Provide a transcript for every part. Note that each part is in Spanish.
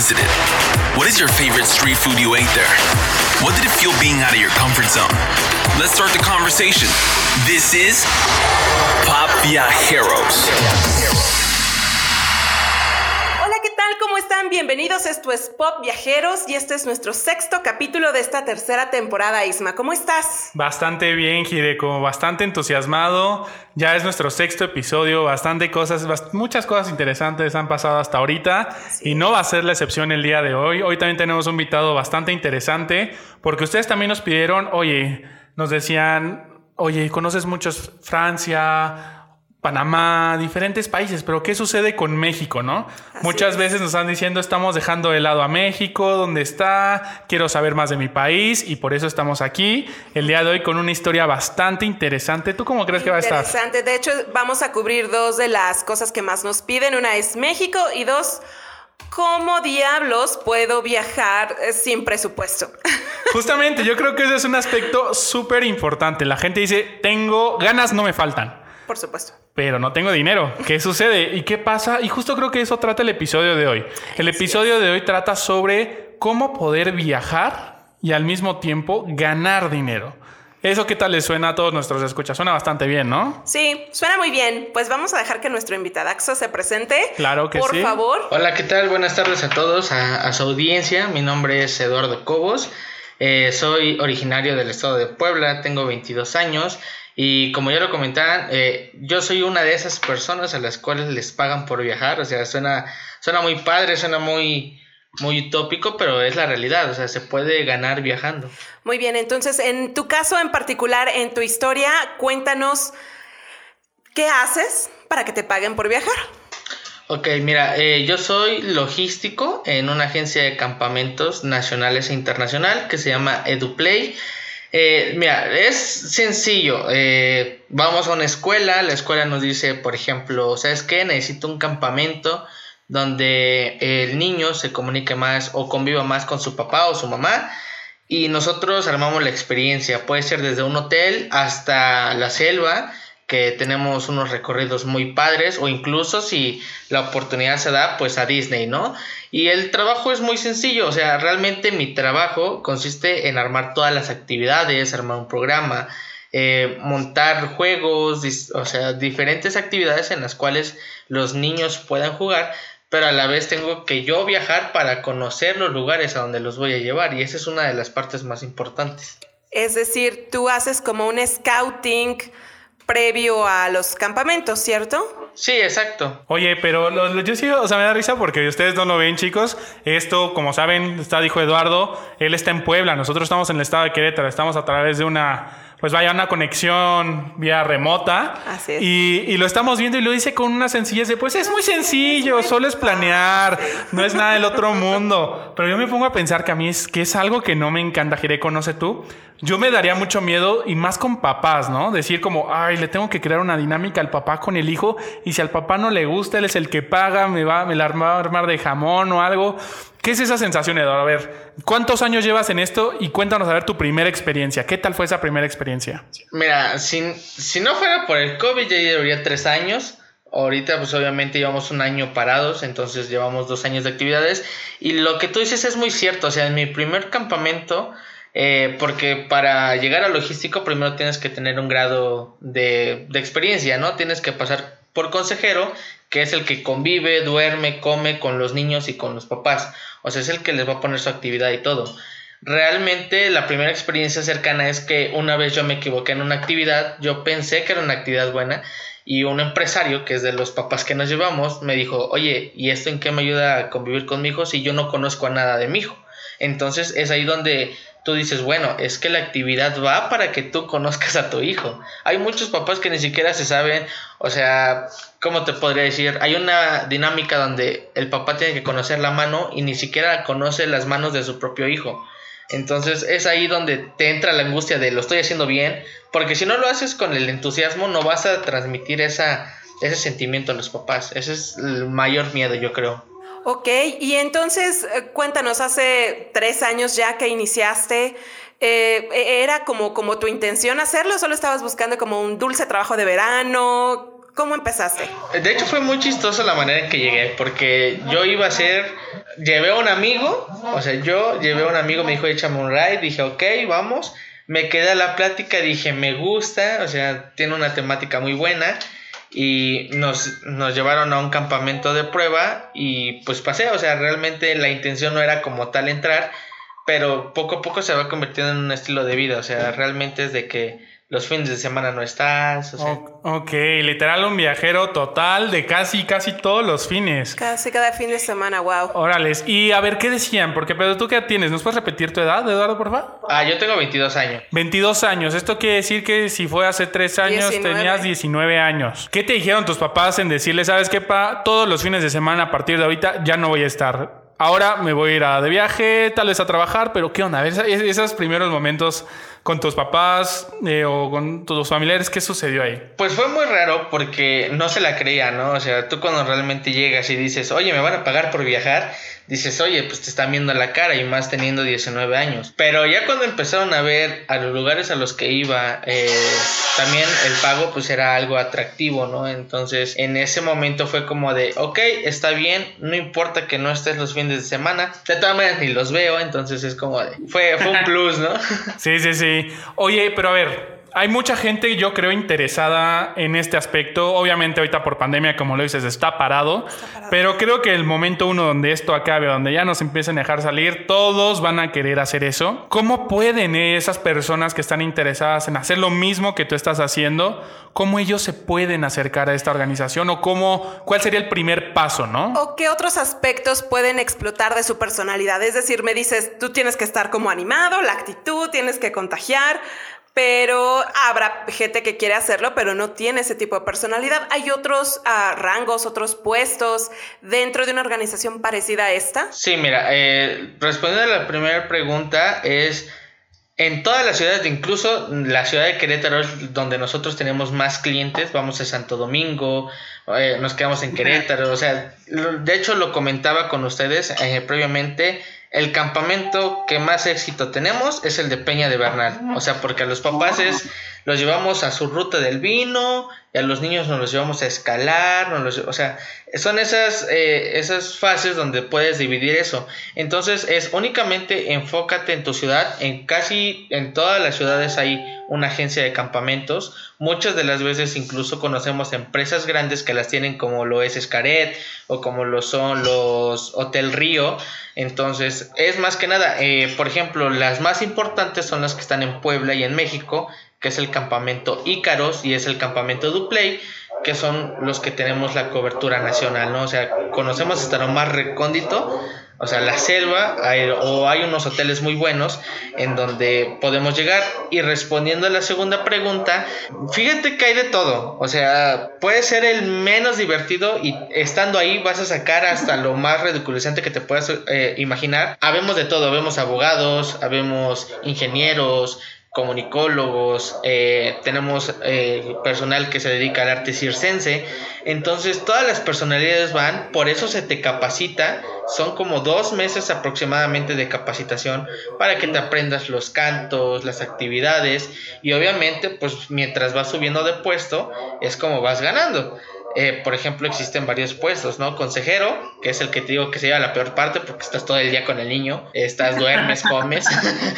visited? What is your favorite street food you ate there? What did it feel being out of your comfort zone? Let's start the conversation. This is Pop Viajeros. Bienvenidos. Esto es Pop Viajeros y este es nuestro sexto capítulo de esta tercera temporada, Isma. ¿Cómo estás? Bastante bien, como bastante entusiasmado. Ya es nuestro sexto episodio, bastante cosas, muchas cosas interesantes han pasado hasta ahorita y no va a ser la excepción el día de hoy. Hoy también tenemos un invitado bastante interesante porque ustedes también nos pidieron, oye, nos decían, oye, conoces muchos Francia, Panamá, diferentes países, pero ¿qué sucede con México, no? Muchas veces nos están diciendo estamos dejando de lado a México, ¿dónde está? Quiero saber más de mi país y por eso estamos aquí el día de hoy con una historia bastante interesante. ¿Tú cómo crees que va a estar? Interesante, de hecho vamos a cubrir dos de las cosas que más nos piden, una es México y dos, ¿cómo diablos puedo viajar eh, sin presupuesto? Justamente, yo creo que ese es un aspecto súper importante. La gente dice, tengo ganas, no me faltan. Por supuesto pero no tengo dinero. ¿Qué sucede? ¿Y qué pasa? Y justo creo que eso trata el episodio de hoy. El episodio de hoy trata sobre cómo poder viajar y al mismo tiempo ganar dinero. ¿Eso qué tal le suena a todos nuestros escuchas? Suena bastante bien, ¿no? Sí, suena muy bien. Pues vamos a dejar que nuestro invitadaxo se presente. Claro que sí. Por favor. Hola, ¿qué tal? Buenas tardes a todos, a, su audiencia. Mi nombre es Eduardo Cobos. Eh, soy originario del estado de Puebla, tengo 22 años. Y como ya lo comentaban, eh, yo soy una de esas personas a las cuales les pagan por viajar. O sea, suena, suena muy padre, suena muy, muy utópico, pero es la realidad. O sea, se puede ganar viajando. Muy bien, entonces en tu caso en particular, en tu historia, cuéntanos qué haces para que te paguen por viajar. Ok, mira, eh, yo soy logístico en una agencia de campamentos nacionales e internacional que se llama EduPlay. Eh, mira, es sencillo. Eh, vamos a una escuela, la escuela nos dice, por ejemplo, ¿sabes qué? Necesito un campamento donde el niño se comunique más o conviva más con su papá o su mamá. Y nosotros armamos la experiencia. Puede ser desde un hotel hasta la selva que tenemos unos recorridos muy padres o incluso si la oportunidad se da pues a Disney, ¿no? Y el trabajo es muy sencillo, o sea, realmente mi trabajo consiste en armar todas las actividades, armar un programa, eh, montar juegos, o sea, diferentes actividades en las cuales los niños puedan jugar, pero a la vez tengo que yo viajar para conocer los lugares a donde los voy a llevar y esa es una de las partes más importantes. Es decir, tú haces como un scouting previo a los campamentos, ¿cierto? Sí, exacto. Oye, pero yo sí, o sea, me da risa porque ustedes no lo ven, chicos. Esto, como saben, está, dijo Eduardo, él está en Puebla, nosotros estamos en el estado de Querétaro, estamos a través de una pues vaya una conexión vía remota. Así es. Y, lo estamos viendo y lo dice con una sencillez de, pues es muy sencillo, solo es planear, no es nada del otro mundo. Pero yo me pongo a pensar que a mí es que es algo que no me encanta, Jire, conoce tú. Yo me daría mucho miedo y más con papás, ¿no? Decir como, ay, le tengo que crear una dinámica al papá con el hijo y si al papá no le gusta, él es el que paga, me va, me la va a armar de jamón o algo. ¿Qué es esa sensación, Eduardo? A ver, ¿cuántos años llevas en esto? Y cuéntanos a ver tu primera experiencia. ¿Qué tal fue esa primera experiencia? Mira, si, si no fuera por el COVID, ya llevaría tres años. Ahorita, pues obviamente llevamos un año parados, entonces llevamos dos años de actividades. Y lo que tú dices es muy cierto. O sea, en mi primer campamento, eh, porque para llegar a logístico, primero tienes que tener un grado de, de experiencia, ¿no? Tienes que pasar por consejero, que es el que convive, duerme, come con los niños y con los papás. O sea, es el que les va a poner su actividad y todo. Realmente la primera experiencia cercana es que una vez yo me equivoqué en una actividad, yo pensé que era una actividad buena y un empresario, que es de los papás que nos llevamos, me dijo, oye, ¿y esto en qué me ayuda a convivir con mi hijo si yo no conozco a nada de mi hijo? Entonces es ahí donde tú dices, bueno, es que la actividad va para que tú conozcas a tu hijo. Hay muchos papás que ni siquiera se saben, o sea, ¿cómo te podría decir? Hay una dinámica donde el papá tiene que conocer la mano y ni siquiera conoce las manos de su propio hijo. Entonces es ahí donde te entra la angustia de lo estoy haciendo bien, porque si no lo haces con el entusiasmo no vas a transmitir ese sentimiento a los papás. Ese es el mayor miedo, yo creo. Ok, y entonces eh, cuéntanos, hace tres años ya que iniciaste, eh, e-, ¿era como, como tu intención hacerlo o solo estabas buscando como un dulce trabajo de verano? ¿Cómo empezaste? De hecho fue muy chistoso la manera en que llegué, porque yo iba a ser, llevé a un amigo, o sea, yo llevé a un amigo, me dijo, échame un ride, dije, ok, vamos. Me quedé a la plática, dije, me gusta, o sea, tiene una temática muy buena. Y nos, nos llevaron a un campamento de prueba y pues pasé, o sea, realmente la intención no era como tal entrar, pero poco a poco se va convirtiendo en un estilo de vida, o sea, realmente es de que los fines de semana no estás. O sea. Ok, literal un viajero total de casi, casi todos los fines. Casi cada fin de semana, wow. Órales. Y a ver, ¿qué decían? Porque, pero tú qué tienes, ¿nos puedes repetir tu edad, Eduardo, por favor? Ah, yo tengo 22 años. 22 años. Esto quiere decir que si fue hace 3 años, 19. tenías 19 años. ¿Qué te dijeron tus papás en decirles, sabes qué, pa, todos los fines de semana a partir de ahorita ya no voy a estar? Ahora me voy a ir a de viaje, tal vez a trabajar, pero ¿qué onda? A ver, esos primeros momentos con tus papás eh, o con tus familiares? ¿Qué sucedió ahí? Pues fue muy raro porque no se la creía, ¿no? O sea, tú cuando realmente llegas y dices, oye, me van a pagar por viajar, dices, oye, pues te están viendo la cara y más teniendo 19 años. Pero ya cuando empezaron a ver a los lugares a los que iba, eh, también el pago pues era algo atractivo, ¿no? Entonces en ese momento fue como de, ok, está bien, no importa que no estés los fines de semana, de todas maneras ni los veo, entonces es como de, fue, fue un plus, ¿no? sí, sí, sí. Oye, pero a ver, hay mucha gente, yo creo, interesada en este aspecto. Obviamente, ahorita por pandemia, como lo dices, está parado, está parado. Pero creo que el momento uno donde esto acabe, donde ya nos empiecen a dejar salir, todos van a querer hacer eso. ¿Cómo pueden esas personas que están interesadas en hacer lo mismo que tú estás haciendo? ¿Cómo ellos se pueden acercar a esta organización? ¿O cómo, cuál sería el primer paso, no? ¿O qué otros aspectos pueden explotar de su personalidad? Es decir, me dices, tú tienes que estar como animado, la actitud, tienes que contagiar pero habrá gente que quiere hacerlo, pero no tiene ese tipo de personalidad. ¿Hay otros uh, rangos, otros puestos dentro de una organización parecida a esta? Sí, mira, eh, respondiendo a la primera pregunta es... En todas las ciudades, incluso la ciudad de Querétaro es donde nosotros tenemos más clientes, vamos a Santo Domingo, eh, nos quedamos en Querétaro, o sea, de hecho lo comentaba con ustedes eh, previamente, el campamento que más éxito tenemos es el de Peña de Bernal. O sea, porque a los papás es, los llevamos a su ruta del vino, y a los niños nos los llevamos a escalar, nos los, o sea, son esas, eh, esas fases donde puedes dividir eso. Entonces es únicamente enfócate en tu ciudad, en casi en todas las ciudades hay una agencia de campamentos, muchas de las veces incluso conocemos empresas grandes que las tienen como lo es Escaret o como lo son los Hotel Río, entonces es más que nada, eh, por ejemplo, las más importantes son las que están en Puebla y en México, que es el campamento Ícaros y es el campamento Duplay, que son los que tenemos la cobertura nacional, ¿no? O sea, conocemos hasta lo más recóndito, o sea, la selva, o hay unos hoteles muy buenos en donde podemos llegar. Y respondiendo a la segunda pregunta, fíjate que hay de todo, o sea, puede ser el menos divertido y estando ahí vas a sacar hasta lo más ridiculizante que te puedas eh, imaginar. Habemos de todo, habemos abogados, habemos ingenieros, comunicólogos, eh, tenemos eh, personal que se dedica al arte circense, entonces todas las personalidades van, por eso se te capacita, son como dos meses aproximadamente de capacitación para que te aprendas los cantos, las actividades. Y obviamente pues mientras vas subiendo de puesto es como vas ganando. Eh, por ejemplo, existen varios puestos, ¿no? Consejero, que es el que te digo que se lleva la peor parte porque estás todo el día con el niño, estás, duermes, comes.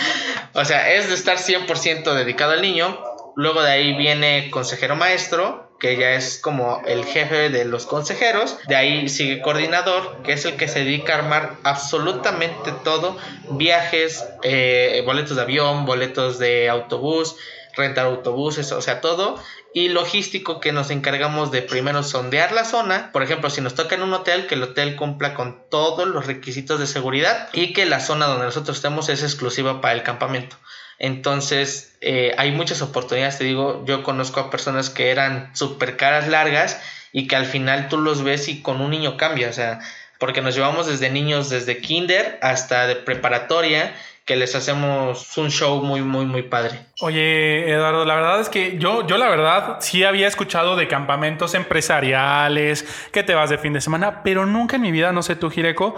o sea, es de estar 100% dedicado al niño. Luego de ahí viene consejero maestro, que ya es como el jefe de los consejeros. De ahí sigue coordinador, que es el que se dedica a armar absolutamente todo. Viajes, eh, boletos de avión, boletos de autobús, rentar autobuses, o sea, todo y logístico que nos encargamos de primero sondear la zona, por ejemplo, si nos toca en un hotel, que el hotel cumpla con todos los requisitos de seguridad y que la zona donde nosotros estemos es exclusiva para el campamento. Entonces, eh, hay muchas oportunidades, te digo, yo conozco a personas que eran súper caras largas y que al final tú los ves y con un niño cambia, o sea, porque nos llevamos desde niños, desde kinder hasta de preparatoria que les hacemos un show muy, muy, muy padre. Oye, Eduardo, la verdad es que yo, yo la verdad sí había escuchado de campamentos empresariales, que te vas de fin de semana, pero nunca en mi vida, no sé tú, Jireco,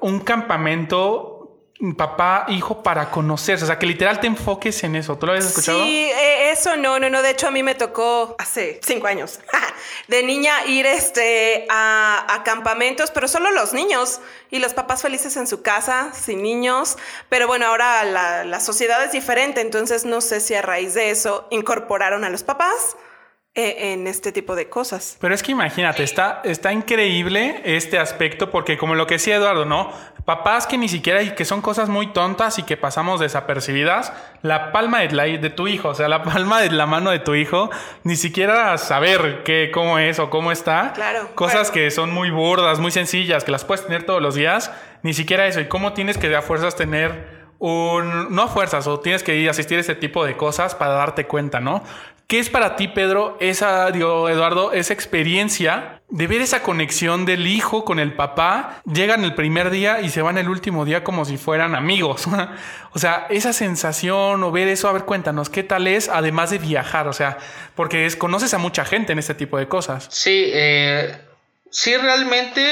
un campamento papá, hijo, para conocerse. O sea, que literal te enfoques en eso. ¿Tú lo habías escuchado? Sí, eso no, no, no. De hecho, a mí me tocó hace cinco años. De niña ir este, a, campamentos, pero solo los niños y los papás felices en su casa, sin niños. Pero bueno, ahora la, la sociedad es diferente, entonces no sé si a raíz de eso incorporaron a los papás en este tipo de cosas. Pero es que imagínate, está, está increíble este aspecto porque como lo que decía Eduardo, ¿no? Papás que ni siquiera, y que son cosas muy tontas y que pasamos desapercibidas, la palma de, la, de tu hijo, o sea, la palma de la mano de tu hijo, ni siquiera saber qué, cómo es o cómo está. Claro. Cosas que son muy burdas, muy sencillas, que las puedes tener todos los días, ni siquiera eso. Y cómo tienes que a fuerzas tener un, no a fuerzas, o tienes que ir a asistir a este tipo de cosas para darte cuenta, ¿no? ¿Qué es para ti, Pedro, esa, Eduardo, esa experiencia de ver esa conexión del hijo con el papá? Llegan el primer día y se van el último día como si fueran amigos. o sea, esa sensación o ver eso, a ver, cuéntanos, ¿qué tal es además de viajar? O sea, porque es, conoces a mucha gente en este tipo de cosas. Sí, eh, sí, realmente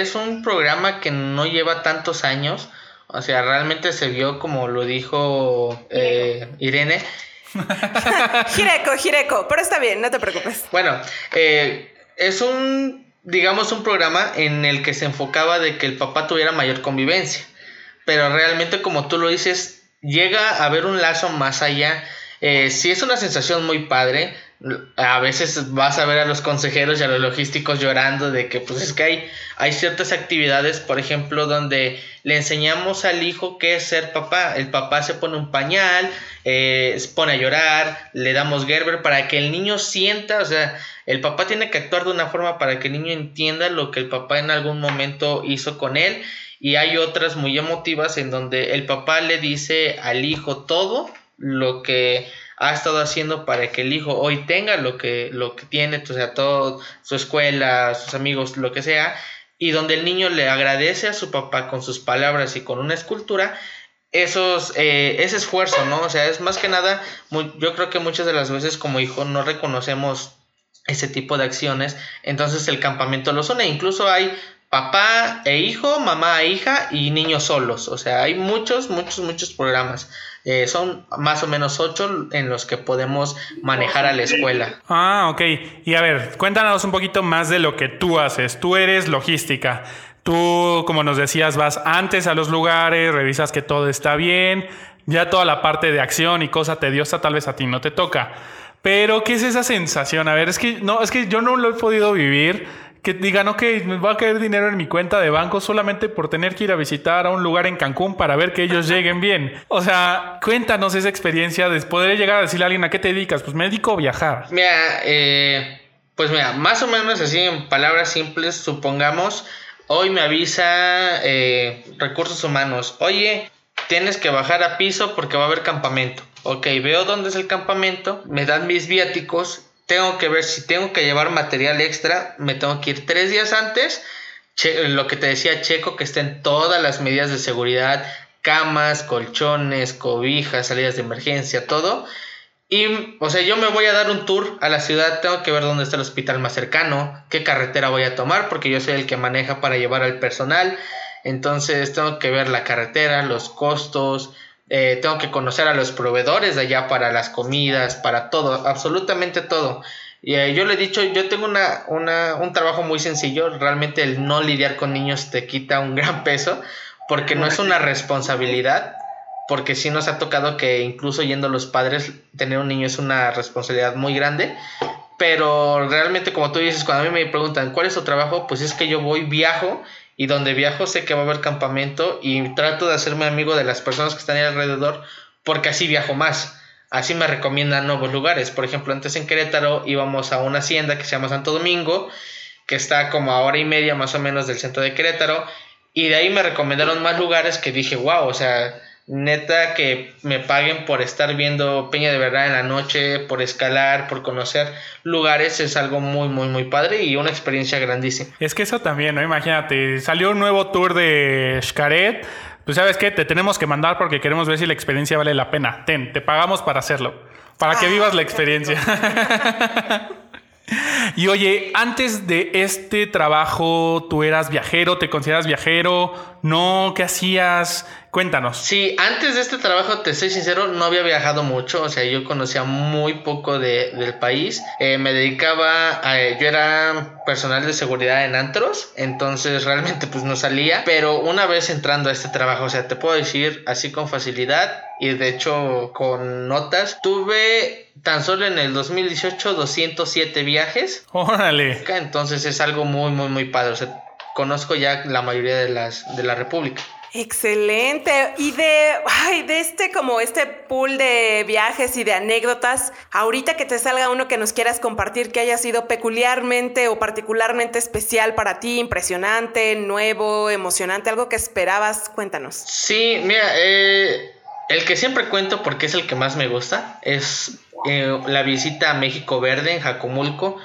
es un programa que no lleva tantos años. O sea, realmente se vio como lo dijo eh, Irene Jireco, Jireco, pero está bien, no te preocupes. Bueno, eh, es un, digamos, un programa en el que se enfocaba de que el papá tuviera mayor convivencia. Pero realmente, como tú lo dices, llega a haber un lazo más allá. Eh, sí es una sensación muy padre, a veces vas a ver a los consejeros y a los logísticos llorando de que pues es que hay, hay ciertas actividades, por ejemplo, donde le enseñamos al hijo qué es ser papá. El papá se pone un pañal, eh, se pone a llorar, le damos Gerber para que el niño sienta, o sea, el papá tiene que actuar de una forma para que el niño entienda lo que el papá en algún momento hizo con él. Y hay otras muy emotivas en donde el papá le dice al hijo todo lo que ha estado haciendo para que el hijo hoy tenga lo que, lo que tiene, o sea, todo su escuela, sus amigos, lo que sea, y donde el niño le agradece a su papá con sus palabras y con una escultura, esos, eh, ese esfuerzo, ¿no? O sea, es más que nada, yo creo que muchas de las veces como hijo no reconocemos ese tipo de acciones, entonces el campamento los une, incluso hay papá e hijo, mamá e hija y niños solos. O sea, hay muchos, muchos, muchos programas. Eh, son más o menos ocho en los que podemos manejar a la escuela. Ah, ok. Y a ver, cuéntanos un poquito más de lo que tú haces. Tú eres logística. Tú, como nos decías, vas antes a los lugares, revisas que todo está bien. Ya toda la parte de acción y cosa tediosa tal vez a ti no te toca. Pero, ¿qué es esa sensación? A ver, es que no, es que yo no lo he podido vivir que digan, ok, me va a caer dinero en mi cuenta de banco solamente por tener que ir a visitar a un lugar en Cancún para ver que ellos lleguen bien. O sea, cuéntanos esa experiencia de poder llegar a decirle a alguien a qué te dedicas. Pues me dedico a viajar. Mira, eh, pues mira, más o menos así en palabras simples, supongamos, hoy me avisa eh, recursos humanos, oye, tienes que bajar a piso porque va a haber campamento. Ok, veo dónde es el campamento, me dan mis viáticos tengo que ver si tengo que llevar material extra, me tengo que ir tres días antes. lo que te decía Checo, que estén todas las medidas de seguridad, camas, colchones, cobijas, salidas de emergencia, todo. Y, o sea, yo me voy a dar un tour a la ciudad, tengo que ver dónde está el hospital más cercano, qué carretera voy a tomar, porque yo soy el que maneja para llevar al personal. Entonces tengo que ver la carretera, los costos, eh, tengo que conocer a los proveedores de allá para las comidas, para todo, absolutamente todo. Y eh, yo le he dicho, yo tengo una, una, un trabajo muy sencillo, realmente el no lidiar con niños te quita un gran peso, porque no es una responsabilidad, porque sí nos ha tocado que incluso yendo los padres, tener un niño es una responsabilidad muy grande, pero realmente como tú dices, cuando a mí me preguntan, ¿cuál es tu trabajo? Pues es que yo voy, viajo y donde viajo sé que va a haber campamento y trato de hacerme amigo de las personas que están ahí alrededor porque así viajo más. Así me recomiendan nuevos lugares. Por ejemplo, antes en Querétaro íbamos a una hacienda que se llama Santo Domingo, que está como a hora y media más o menos del centro de Querétaro. Y de ahí me recomendaron más lugares que dije, wow, o sea, neta que me paguen por estar viendo Peña de Verdad en la noche, por escalar, por conocer lugares, es algo muy, muy, muy padre y una experiencia grandísima. Es que eso también, ¿no? Imagínate, salió un nuevo tour de Xcaret. Pues sabes qué, te tenemos que mandar porque queremos ver si la experiencia vale la pena. Ten, te pagamos para hacerlo, para que vivas la experiencia. Y oye, antes de este trabajo, ¿tú eras viajero? ¿Te consideras viajero? ¿No? ¿Qué hacías? Cuéntanos. Sí, antes de este trabajo, te soy sincero, no había viajado mucho, o sea, yo conocía muy poco de, del país. Eh, me dedicaba, a, yo era personal de seguridad en antros, entonces realmente pues no salía, pero una vez entrando a este trabajo, o sea, te puedo decir así con facilidad y de hecho con notas, tuve tan solo en el 2018 207 viajes. Órale. Entonces es algo muy, muy, muy padre, o sea, conozco ya la mayoría de las de la República. Excelente. Y de, ay, de este como este pool de viajes y de anécdotas, ahorita que te salga uno que nos quieras compartir que haya sido peculiarmente o particularmente especial para ti, impresionante, nuevo, emocionante, algo que esperabas, cuéntanos. Sí, mira, eh, el que siempre cuento porque es el que más me gusta es eh, la visita a México Verde en Jacomulco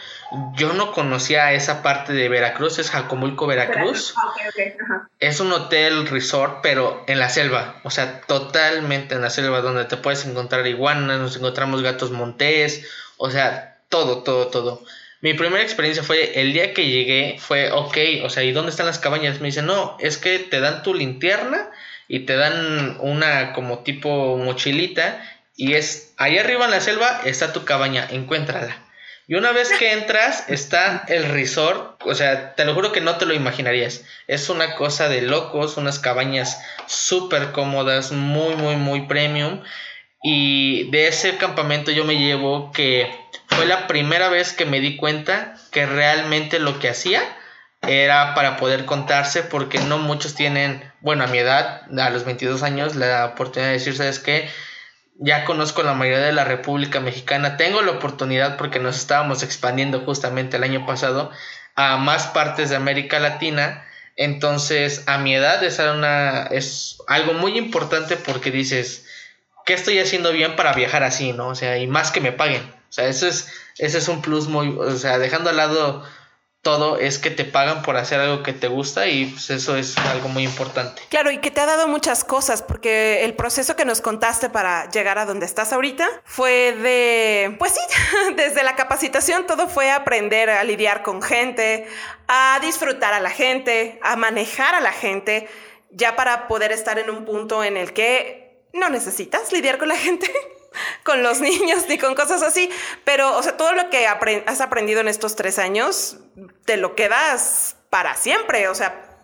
yo no conocía esa parte de Veracruz, es Jacomulco, Veracruz. Ah, es un hotel resort, pero en la selva, o sea, totalmente en la selva, donde te puedes encontrar iguanas, nos encontramos gatos montés, o sea, todo, todo, todo. Mi primera experiencia fue el día que llegué, fue, ok, o sea, ¿y dónde están las cabañas? Me dicen, no, es que te dan tu linterna y te dan una como tipo mochilita y es, ahí arriba en la selva está tu cabaña, encuéntrala. Y una vez que entras, está el resort. O sea, te lo juro que no te lo imaginarías. Es una cosa de locos, unas cabañas súper cómodas, muy, muy, muy premium. Y de ese campamento yo me llevo que fue la primera vez que me di cuenta que realmente lo que hacía era para poder contarse porque no muchos tienen, bueno, a mi edad, a los 22 años, la oportunidad de decir, ¿sabes qué? Ya conozco la mayoría de la República Mexicana, tengo la oportunidad porque nos estábamos expandiendo justamente el año pasado a más partes de América Latina, entonces a mi edad es, algo muy importante porque dices, ¿qué estoy haciendo bien para viajar así, no? O sea, y más que me paguen, o sea, eso es, ese es un plus muy, o sea, dejando al lado todo es que te pagan por hacer algo que te gusta y pues eso es algo muy importante. Claro, y que te ha dado muchas cosas, porque el proceso que nos contaste para llegar a donde estás ahorita fue de, pues sí, desde la capacitación todo fue aprender a lidiar con gente, a disfrutar a la gente, a manejar a la gente, ya para poder estar en un punto en el que no necesitas lidiar con la gente con los niños ni con cosas así. Pero, o sea, todo lo que has aprendido en estos tres años, te lo quedas para siempre. O sea,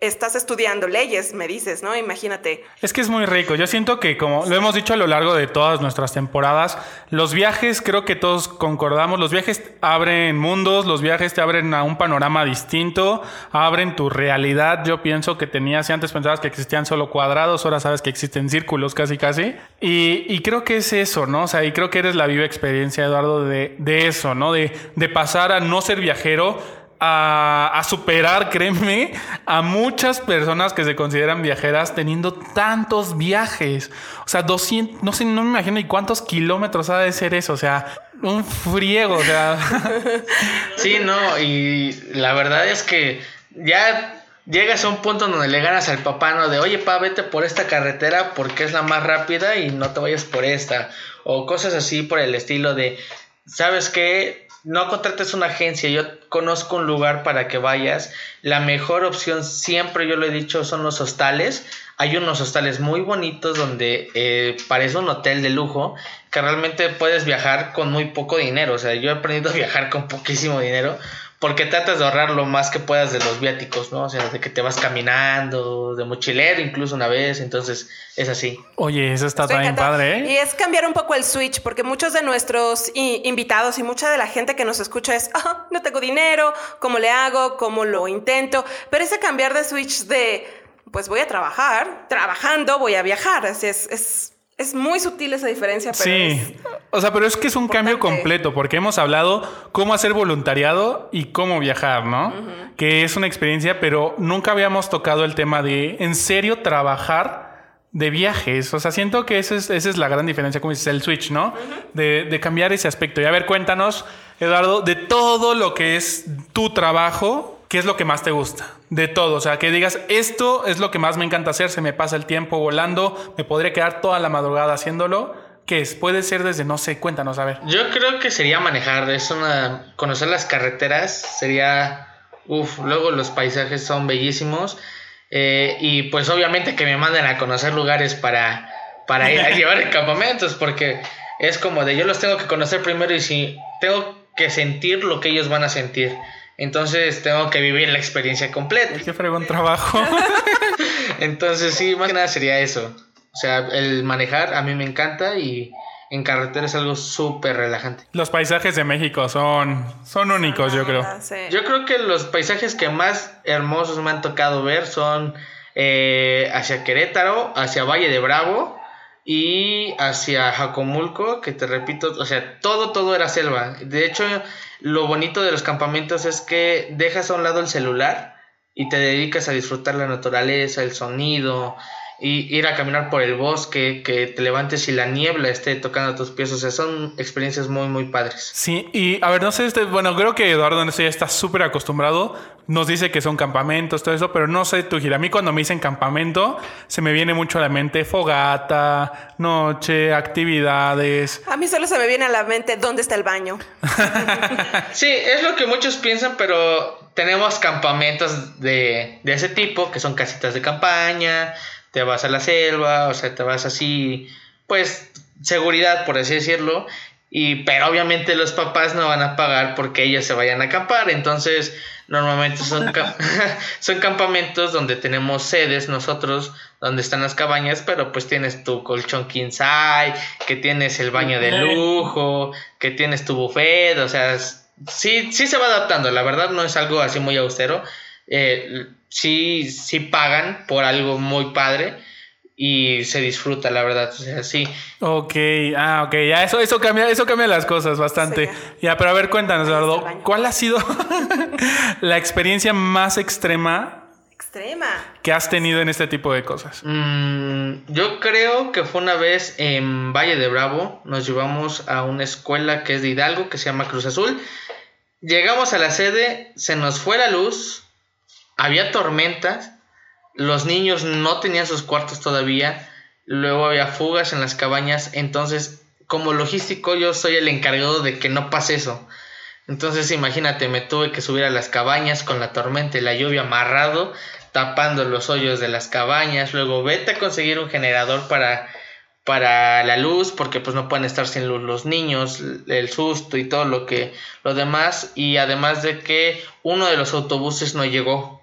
estás estudiando leyes, me dices, ¿no? Imagínate. Es que es muy rico. Yo siento que, como lo hemos dicho a lo largo de todas nuestras temporadas, los viajes, creo que todos concordamos, los viajes abren mundos, los viajes te abren a un panorama distinto, abren tu realidad. Yo pienso que tenías, si antes pensabas que existían solo cuadrados, ahora sabes que existen círculos casi, casi. Y, creo que es eso, ¿no? O sea, y creo que eres la viva experiencia, Eduardo, de, eso, ¿no? De pasar a no ser viajero a, superar, créeme, a muchas personas que se consideran viajeras teniendo tantos viajes. O sea, 200, no sé, no me imagino ni cuántos kilómetros ha de ser eso. O sea, un friego, o sea. Sí, no, y la verdad es que ya llegas a un punto donde le ganas al papá, ¿no? De, oye, pa, vete por esta carretera porque es la más rápida y no te vayas por esta. O cosas así por el estilo de, ¿sabes qué? no contrates una agencia, yo conozco un lugar para que vayas. La mejor opción, siempre yo lo he dicho, son los hostales. Hay unos hostales muy bonitos donde eh, parece un hotel de lujo que realmente puedes viajar con muy poco dinero. O sea, yo he aprendido a viajar con poquísimo dinero porque tratas de ahorrar lo más que puedas de los viáticos, ¿no? O sea, de que te vas caminando, de mochilero incluso una vez, entonces es así. Oye, eso está también padre, ¿eh? Y es cambiar un poco el switch, porque muchos de nuestros invitados y mucha de la gente que nos escucha es, ah, no tengo dinero, ¿cómo le hago? ¿Cómo lo intento? Pero ese cambiar de switch de, pues voy a trabajar, trabajando voy a viajar, es, es es muy sutil esa diferencia, pero Sí, o sea, pero es que es un cambio completo, porque hemos hablado cómo hacer voluntariado y cómo viajar, ¿no? Que es una experiencia, pero nunca habíamos tocado el tema de, en serio, trabajar de viajes. O sea, siento que esa es, esa es la gran diferencia, como dices, el switch, ¿no? de, de cambiar ese aspecto. Y a ver, cuéntanos, Eduardo, de todo lo que es tu trabajo, ¿qué es lo que más te gusta? De todo, o sea, que digas, esto es lo que más me encanta hacer, se me pasa el tiempo volando, me podría quedar toda la madrugada haciéndolo. ¿Qué es? Puede ser desde, no sé, cuéntanos, a ver. Yo creo que sería manejar, es una... Conocer las carreteras sería... Uf, luego los paisajes son bellísimos. eh, y pues obviamente que me manden a conocer lugares para, para ir a llevar campamentos, porque es como de yo los tengo que conocer primero y si tengo que sentir lo que ellos van a sentir. Entonces tengo que vivir la experiencia completa. Qué fregón trabajo. Entonces sí, más que nada sería eso. O sea, el manejar a mí me encanta y en carretera es algo súper relajante. Los paisajes de México son, son únicos, yo creo. Sí. Yo creo que los paisajes que más hermosos me han tocado ver son eh, hacia Querétaro, hacia Valle de Bravo y hacia Jacomulco, que te repito, o sea, todo, todo era selva. De hecho, lo bonito de los campamentos es que dejas a un lado el celular y te dedicas a disfrutar la naturaleza, el sonido, y ir a caminar por el bosque, que te levantes y la niebla esté tocando tus pies. O sea, son experiencias muy, muy padres. Sí, y a ver, no sé, este, bueno, creo que Eduardo en esto ya está súper acostumbrado. Nos dice que son campamentos, todo eso, pero no sé tú, Gira. A mí cuando me dicen campamento, se me viene mucho a la mente fogata, noche, actividades. A mí solo se me viene a la mente dónde está el baño. Sí, es lo que muchos piensan, pero tenemos campamentos de, de ese tipo, que son casitas de campaña, te vas a la selva, o sea, te vas así, pues, seguridad, por así decirlo, y, pero obviamente los papás no van a pagar porque ellos se vayan a acampar, entonces normalmente son, son campamentos donde tenemos sedes nosotros, donde están las cabañas, pero pues tienes tu colchón king size, que tienes el baño de lujo, que tienes tu buffet, o sea, sí, sí se va adaptando, la verdad no es algo así muy austero, eh, sí, sí pagan por algo muy padre y se disfruta, la verdad, o sea, sí. Ok, ah, ok, ya eso, eso cambia, eso cambia las cosas bastante. Sí. Ya, pero a ver, cuéntanos, Eduardo. ¿cuál ha sido la experiencia más extrema Extrema. que has tenido en este tipo de cosas? Mm, yo creo que fue una vez en Valle de Bravo, nos llevamos a una escuela que es de Hidalgo, que se llama Cruz Azul. Llegamos a la sede, se nos fue la luz, había tormentas, los niños no tenían sus cuartos todavía, luego había fugas en las cabañas, entonces como logístico yo soy el encargado de que no pase eso. Entonces imagínate, me tuve que subir a las cabañas con la tormenta y la lluvia amarrado, tapando los hoyos de las cabañas, luego vete a conseguir un generador para para la luz porque pues no pueden estar sin luz los niños, el susto y todo lo que lo demás y además de que uno de los autobuses no llegó.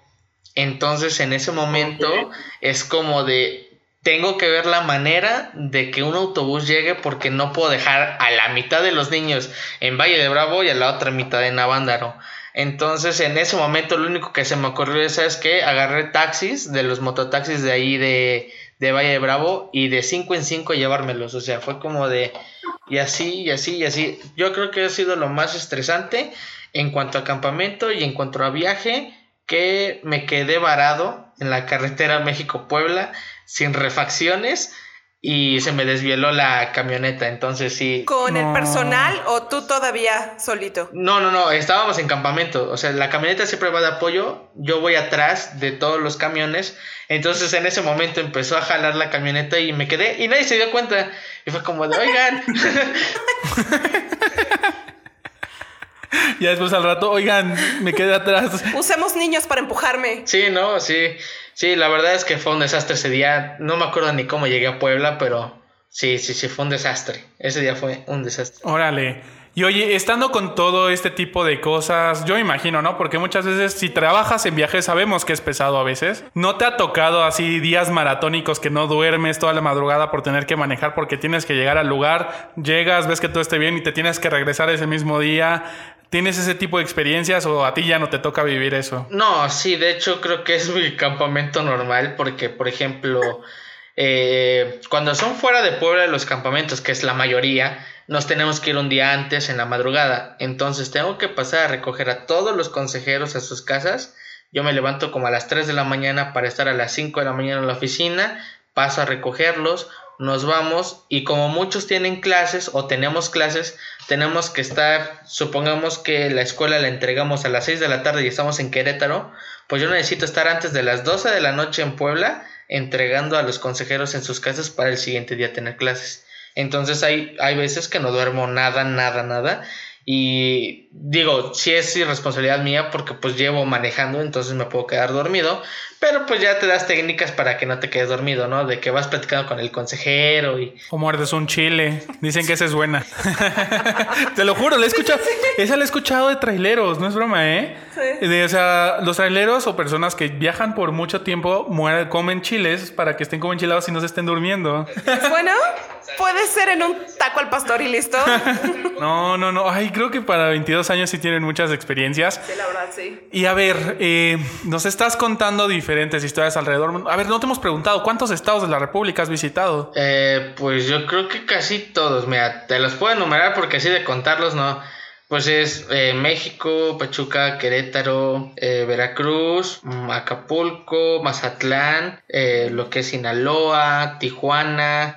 Entonces en ese momento es como de tengo que ver la manera de que un autobús llegue porque no puedo dejar a la mitad de los niños en Valle de Bravo y a la otra mitad en Navándaro. Entonces en ese momento lo único que se me ocurrió es ¿sabes qué? agarré taxis de los mototaxis de ahí de, de Valle de Bravo y de 5 en 5 llevármelos. O sea, fue como de y así y así y así. Yo creo que ha sido lo más estresante en cuanto a campamento y en cuanto a viaje que me quedé varado en la carretera México-Puebla sin refacciones y se me desvieló la camioneta. Entonces sí. ¿Con el personal o tú todavía solito? No, no, no, estábamos en campamento. O sea, la camioneta siempre va de apoyo. Yo voy atrás de todos los camiones. Entonces en ese momento empezó a jalar la camioneta y me quedé y nadie se dio cuenta. Y fue como de, oigan. Ya después al rato, oigan, me quedé atrás. Usemos niños para empujarme. sí, no, sí. Sí, la verdad es que fue un desastre ese día. No me acuerdo ni cómo llegué a Puebla, pero sí, sí, sí, fue un desastre. Ese día fue un desastre. Órale. Y oye, estando con todo este tipo de cosas, yo imagino, ¿no? Porque muchas veces si trabajas en viajes sabemos que es pesado a veces. ¿No te ha tocado así días maratónicos que no duermes toda la madrugada por tener que manejar porque tienes que llegar al lugar, llegas, ves que todo esté bien y te tienes que regresar ese mismo día? ¿Tienes ese tipo de experiencias o a ti ya no te toca vivir eso? No, sí, de hecho creo que es mi campamento normal porque, por ejemplo, eh, cuando son fuera de Puebla los campamentos, que es la mayoría, nos tenemos que ir un día antes en la madrugada. Entonces tengo que pasar a recoger a todos los consejeros a sus casas. Yo me levanto como a las 3 de la mañana para estar a las 5 de la mañana en la oficina, paso a recogerlos, nos vamos y como muchos tienen clases o tenemos clases, tenemos que estar, supongamos que la escuela la entregamos a las 6 de la tarde y estamos en Querétaro, pues yo necesito estar antes de las 12 de la noche en Puebla entregando a los consejeros en sus casas para el siguiente día tener clases. Entonces hay, hay veces que no duermo nada, nada, nada. Y digo, si es irresponsabilidad mía porque pues llevo manejando, entonces me puedo quedar dormido. Pero pues ya te das técnicas para que no te quedes dormido, ¿no? De que vas platicando con el consejero y... O muerdes un chile. Dicen que esa es buena. te lo juro, la he escuchado. Esa la he escuchado de traileros, no es broma, ¿eh? Sí. De, o sea, los traileros o personas que viajan por mucho tiempo mueren, comen chiles para que estén como enchilados y no se estén durmiendo. Bueno, puede ser en un taco al pastor y listo. no, no, no. Ay, creo que para 22 años sí tienen muchas experiencias. Sí, la verdad, sí. Y a ver, eh, nos estás contando diferentes historias alrededor. A ver, no te hemos preguntado, ¿cuántos estados de la República has visitado? Eh, pues yo creo que casi todos. Mira, te los puedo enumerar porque así de contarlos no. Pues es eh, México, Pachuca, Querétaro, eh, Veracruz, mm, Acapulco, Mazatlán, eh, lo que es Sinaloa, Tijuana,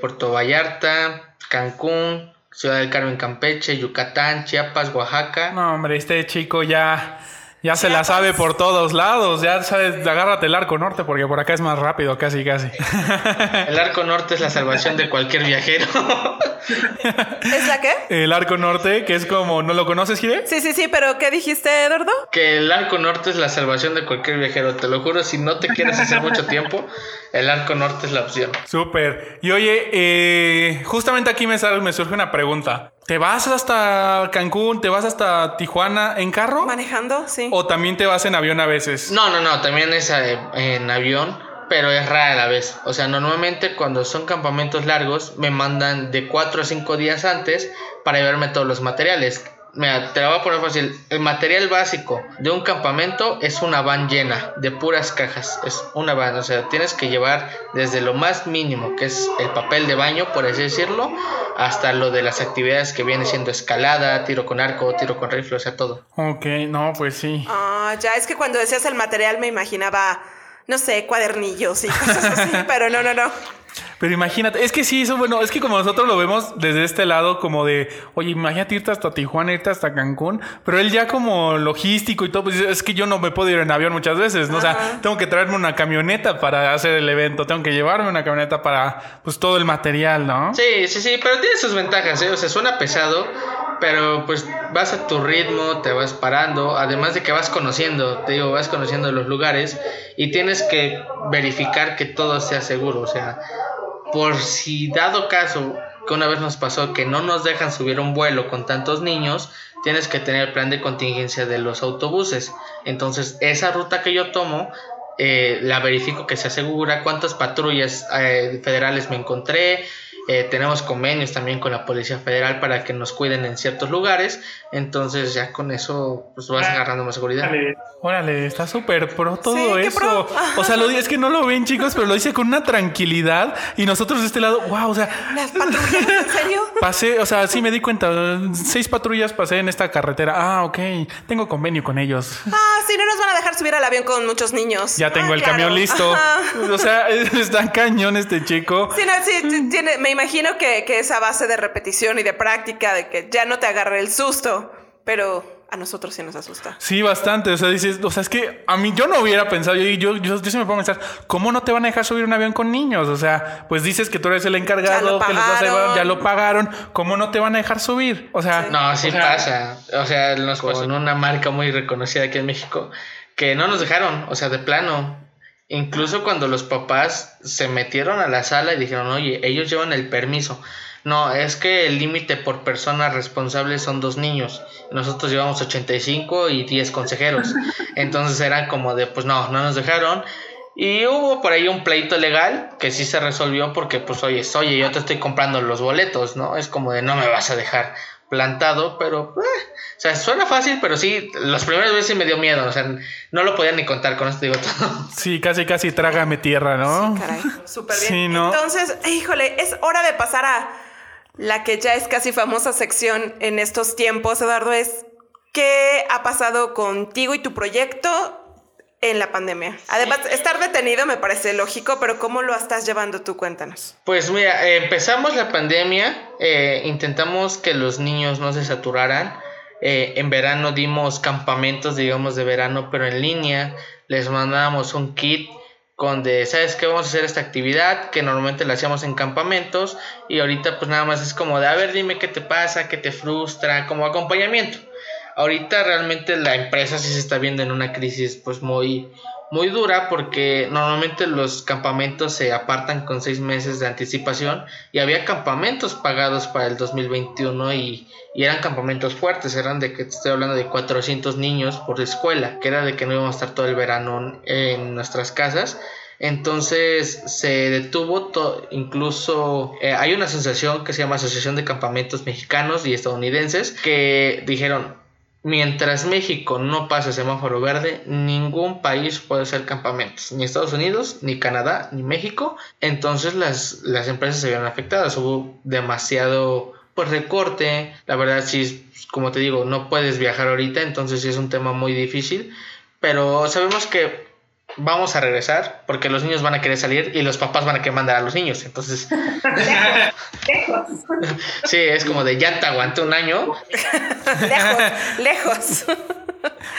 Puerto Vallarta, Cancún, Ciudad del Carmen, Campeche, Yucatán, Chiapas, Oaxaca. No, hombre, este chico ya ya se la sabe por todos lados. Ya sabes, agárrate el arco norte porque por acá es más rápido, casi, casi. El arco norte es la salvación de cualquier viajero. ¿Es la qué? El arco norte, que es como, ¿no lo conoces, Gide? Sí, sí, sí, pero ¿qué dijiste, Eduardo? Que el arco norte es la salvación de cualquier viajero. Te lo juro, si no te quieres hacer mucho tiempo, el arco norte es la opción. Súper. Y oye, eh, justamente aquí me, me surge una pregunta. ¿Te vas hasta Cancún? ¿Te vas hasta Tijuana en carro? Manejando, sí. ¿O también te vas en avión a veces? No, no, no, también es eh, en avión, pero es rara a la vez. O sea, normalmente cuando son campamentos largos me mandan de 4 a 5 días antes para llevarme todos los materiales. Mira, te lo voy a poner fácil. El material básico de un campamento es una van llena de puras cajas. Es una van, o sea, tienes que llevar desde lo más mínimo, que es el papel de baño, por así decirlo, hasta lo de las actividades que viene siendo escalada, tiro con arco, tiro con rifle, o sea, todo. Ok, no, pues sí. Ah, ya es que cuando decías el material me imaginaba, no sé, cuadernillos y cosas así, pero no, no, no. Pero imagínate, es que sí, eso bueno, es que como nosotros lo vemos desde este lado, como de, oye, imagínate irte hasta Tijuana, irte hasta Cancún, pero él ya como logístico y todo, pues es que yo no me puedo ir en avión muchas veces, ¿no? O sea, tengo que traerme una camioneta para hacer el evento, tengo que llevarme una camioneta para, pues, todo el material, ¿no? Sí, sí, sí, pero tiene sus ventajas, ¿eh? O sea, suena pesado, pero pues vas a tu ritmo, te vas parando, además de que vas conociendo, te digo, vas conociendo los lugares y tienes que verificar que todo sea seguro, o sea, por si dado caso que una vez nos pasó que no nos dejan subir un vuelo con tantos niños, tienes que tener plan de contingencia de los autobuses. Entonces, esa ruta que yo tomo, eh, la verifico que se asegura, cuántas patrullas eh, federales me encontré, eh, tenemos convenios también con la Policía Federal para que nos cuiden en ciertos lugares. Entonces ya con eso pues vas agarrando más seguridad. Órale, está súper pro todo eso. O sea, lo es que no lo ven chicos, pero lo dice con una tranquilidad. Y nosotros de este lado, wow, o sea... ¿Las patrullas? ¿En serio? Pasé, o sea, sí me di cuenta. Seis patrullas pasé en esta carretera. Ah, ok. Tengo convenio con ellos. Ah, sí, no nos van a dejar subir al avión con muchos niños. Ya tengo ah, el camión listo. O sea, está cañón este chico. Sí, no, sí, tiene, me imagino que, que esa base de repetición y de práctica, de que ya no te agarre el susto, pero a nosotros sí nos asusta. Sí, bastante. O sea, dices, o sea, es que a mí yo no hubiera pensado, yo, yo, yo, yo sí me pongo a pensar, ¿cómo no te van a dejar subir un avión con niños? O sea, pues dices que tú eres el encargado, que les vas a llevar, ya lo pagaron, ¿cómo no te van a dejar subir? O sea, no, sí pasa. O sea, nos pasó en una marca muy reconocida aquí en México que no nos dejaron, o sea, de plano. Incluso cuando los papás se metieron a la sala y dijeron, oye, ellos llevan el permiso. No, es que el límite por persona responsable son dos niños. Nosotros llevamos 85 y 10 consejeros. Entonces eran como de, pues no, no nos dejaron. Y hubo por ahí un pleito legal que sí se resolvió porque, pues, oye, oye, yo te estoy comprando los boletos, ¿no? Es como de, no me vas a dejar plantado, pero, eh, o sea, suena fácil, pero sí, las primeras veces sí me dio miedo, o sea, no lo podía ni contar, con esto digo todo. Sí, casi, casi trágame tierra, ¿no? Sí, caray, súper bien. Entonces, híjole, es hora de pasar a la que ya es casi famosa sección en estos tiempos, Eduardo, es ¿qué ha pasado contigo y tu proyecto en la pandemia. Además, estar detenido me parece lógico, pero ¿cómo lo estás llevando tú? Cuéntanos. Pues mira, empezamos la pandemia, eh, intentamos que los niños no se saturaran. Eh, en verano dimos campamentos, digamos, de verano, pero en línea. Les mandábamos un kit con de, ¿sabes qué? Vamos a hacer esta actividad que normalmente la hacíamos en campamentos y ahorita pues nada más es como de, a ver, dime qué te pasa, qué te frustra, como acompañamiento. Ahorita realmente la empresa sí se está viendo en una crisis pues muy, muy dura porque normalmente los campamentos se apartan con seis meses de anticipación y había campamentos pagados para el 2021 y, eran campamentos fuertes, eran de que estoy hablando de 400 niños por escuela, que era de que no íbamos a estar todo el verano en nuestras casas. Entonces se detuvo, incluso eh, hay una asociación que se llama Asociación de Campamentos Mexicanos y Estadounidenses que dijeron, Mientras México no pase semáforo verde, ningún país puede hacer campamentos, ni Estados Unidos, ni Canadá, ni México. Entonces las, las empresas se vieron afectadas, hubo demasiado pues recorte, la verdad sí, como te digo, no puedes viajar ahorita, entonces sí es un tema muy difícil, pero sabemos que vamos a regresar porque los niños van a querer salir y los papás van a querer mandar a los niños. Entonces, sí, es como de ya te aguanté un año. lejos, lejos.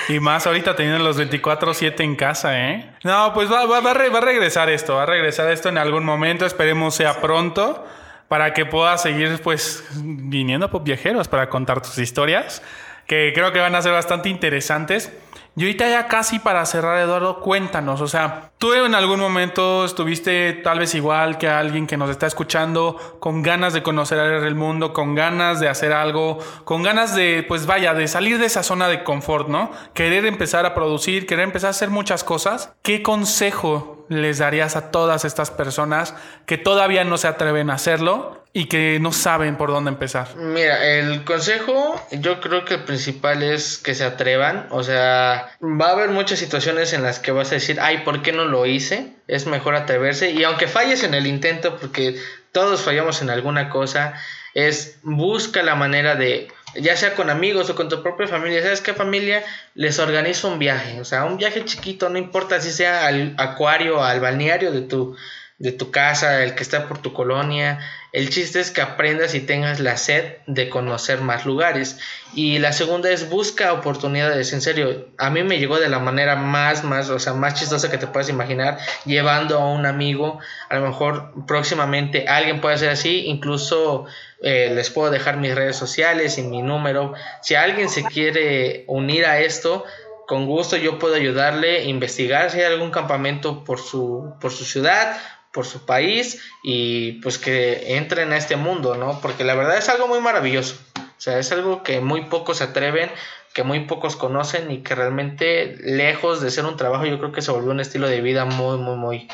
Y más ahorita teniendo los 24-7 en casa, ¿eh? No, pues va, va, va, a regresar esto, va a regresar esto en algún momento, esperemos sea pronto, para que pueda seguir pues viniendo por viajeros para contar tus historias, que creo que van a ser bastante interesantes. Y ahorita ya casi para cerrar, Eduardo, cuéntanos, o sea, tú en algún momento estuviste tal vez igual que alguien que nos está escuchando, con ganas de conocer el mundo, con ganas de hacer algo, con ganas de, pues vaya, de salir de esa zona de confort, ¿no? Querer empezar a producir, querer empezar a hacer muchas cosas. ¿Qué consejo les darías a todas estas personas que todavía no se atreven a hacerlo y que no saben por dónde empezar? Mira, el consejo yo creo que el principal es que se atrevan, o sea, va a haber muchas situaciones en las que vas a decir, ay, ¿por qué no lo hice? Es mejor atreverse y aunque falles en el intento, porque todos fallamos en alguna cosa, es busca la manera de ya sea con amigos o con tu propia familia, ¿sabes qué familia? Les organiza un viaje, o sea, un viaje chiquito, no importa si sea al acuario, al balneario de tu, de tu casa, el que está por tu colonia, el chiste es que aprendas y tengas la sed de conocer más lugares. Y la segunda es busca oportunidades. En serio, a mí me llegó de la manera más, más, o sea, más chistosa que te puedas imaginar, llevando a un amigo. A lo mejor próximamente alguien puede hacer así. Incluso eh, les puedo dejar mis redes sociales y mi número. Si alguien se quiere unir a esto, con gusto yo puedo ayudarle a investigar si hay algún campamento por su, por su ciudad por su país y pues que entren a este mundo, ¿no? Porque la verdad es algo muy maravilloso. O sea, es algo que muy pocos se atreven, que muy pocos conocen y que realmente lejos de ser un trabajo yo creo que se volvió un estilo de vida muy, muy, muy,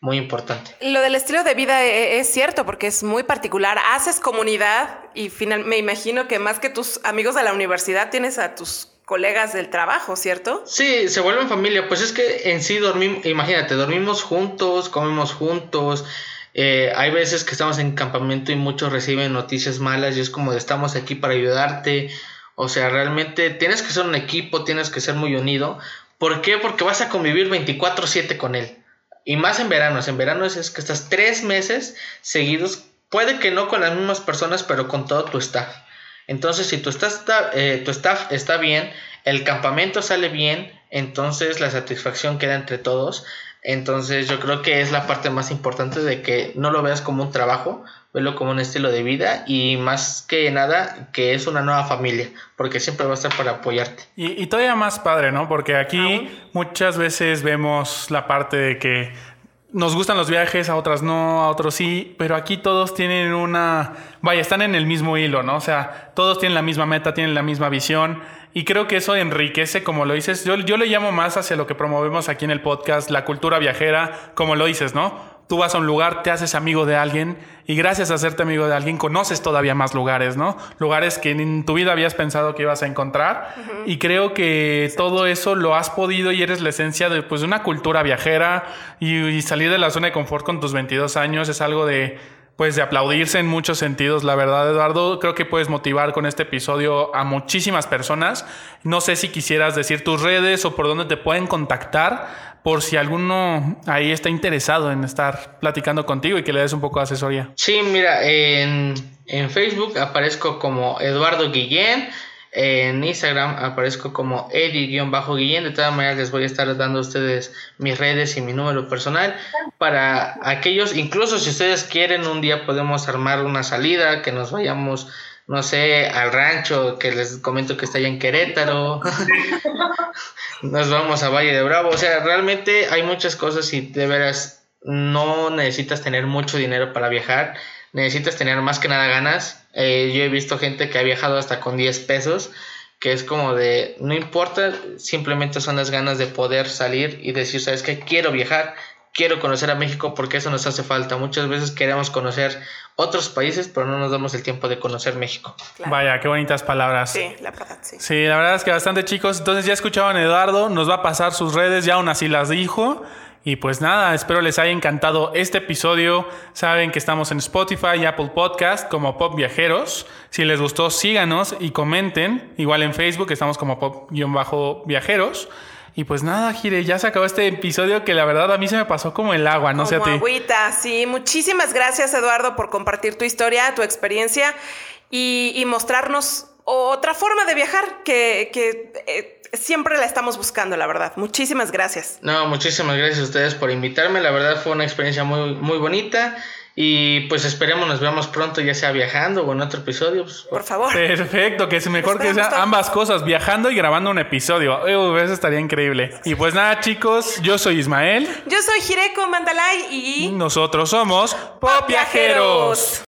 muy importante. Lo del estilo de vida e, e, es cierto porque es muy particular. Haces comunidad y final, me imagino que más que tus amigos de la universidad tienes a tus colegas del trabajo, ¿cierto? Sí, se vuelven familia. Pues es que en sí dormimos, imagínate, dormimos juntos, comemos juntos. Eh, hay veces que estamos en campamento y muchos reciben noticias malas y es como de estamos aquí para ayudarte. O sea, realmente tienes que ser un equipo, tienes que ser muy unido. ¿Por qué? Porque vas a convivir 24/7 con él. Y más en verano. En verano es, que estás tres meses seguidos. Puede que no con las mismas personas, pero con todo tu staff. Entonces, si tu staff, eh, tu staff está bien, el campamento sale bien, entonces la satisfacción queda entre todos. Entonces yo creo que es la parte más importante de que no lo veas como un trabajo, velo como un estilo de vida y más que nada que es una nueva familia, porque siempre va a estar para apoyarte. Y, y todavía más padre, ¿no? Porque aquí muchas veces vemos la parte de que nos gustan los viajes, a otras no, a otros sí, pero aquí todos tienen una, vaya, están en el mismo hilo, ¿no? O sea, todos tienen la misma meta, tienen la misma visión y creo que eso enriquece, como lo dices, yo, yo le llamo más hacia lo que promovemos aquí en el podcast, la cultura viajera, como lo dices, ¿no? Tú vas a un lugar, te haces amigo de alguien y gracias a hacerte amigo de alguien conoces todavía más lugares, ¿no? Lugares que en tu vida habías pensado que ibas a encontrar y creo que todo eso lo has podido y eres la esencia de pues una cultura viajera y, y, salir de la zona de confort con tus 22 años es algo de pues de aplaudirse en muchos sentidos, la verdad, Eduardo. Creo que puedes motivar con este episodio a muchísimas personas. No sé si quisieras decir tus redes o por dónde te pueden contactar, por si alguno ahí está interesado en estar platicando contigo y que le des un poco de asesoría. Sí, mira, en, en Facebook aparezco como Eduardo Guillén. En Instagram aparezco como Eddie-Guillén. De todas maneras les voy a estar dando a ustedes mis redes y mi número personal para aquellos, incluso si ustedes quieren, un día podemos armar una salida, que nos vayamos, no sé, al rancho, que les comento que está allá en Querétaro. nos vamos a Valle de Bravo. O sea, realmente hay muchas cosas y de veras no necesitas tener mucho dinero para viajar necesitas tener más que nada ganas. Eh, yo he visto gente que ha viajado hasta con 10 pesos, que es como de, no importa, simplemente son las ganas de poder salir y decir, sabes que quiero viajar, quiero conocer a México porque eso nos hace falta. Muchas veces queremos conocer otros países, pero no nos damos el tiempo de conocer México. Vaya, qué bonitas palabras. Sí, la verdad, sí. Sí, la verdad es que bastante chicos. Entonces ya escuchaban a Eduardo, nos va a pasar sus redes, ya aún así las dijo. Y pues nada, espero les haya encantado este episodio. Saben que estamos en Spotify y Apple Podcast como Pop Viajeros. Si les gustó, síganos y comenten. Igual en Facebook estamos como Pop-Viajeros. Y pues nada, Gire, ya se acabó este episodio que la verdad a mí se me pasó como el agua, no sé a ti. Agüita, sí. Muchísimas gracias, Eduardo, por compartir tu historia, tu experiencia y, mostrarnos otra forma de viajar que, que eh, siempre la estamos buscando, la verdad. Muchísimas gracias. No, muchísimas gracias a ustedes por invitarme. La verdad fue una experiencia muy, muy bonita. Y pues esperemos nos veamos pronto, ya sea viajando o en otro episodio. Pues, por favor. Perfecto, que es mejor que sea ambas cosas, viajando y grabando un episodio. eso estaría increíble. Y pues nada, chicos, yo soy Ismael. Yo soy Jireko Mandalay y. Nosotros somos Pop Viajeros.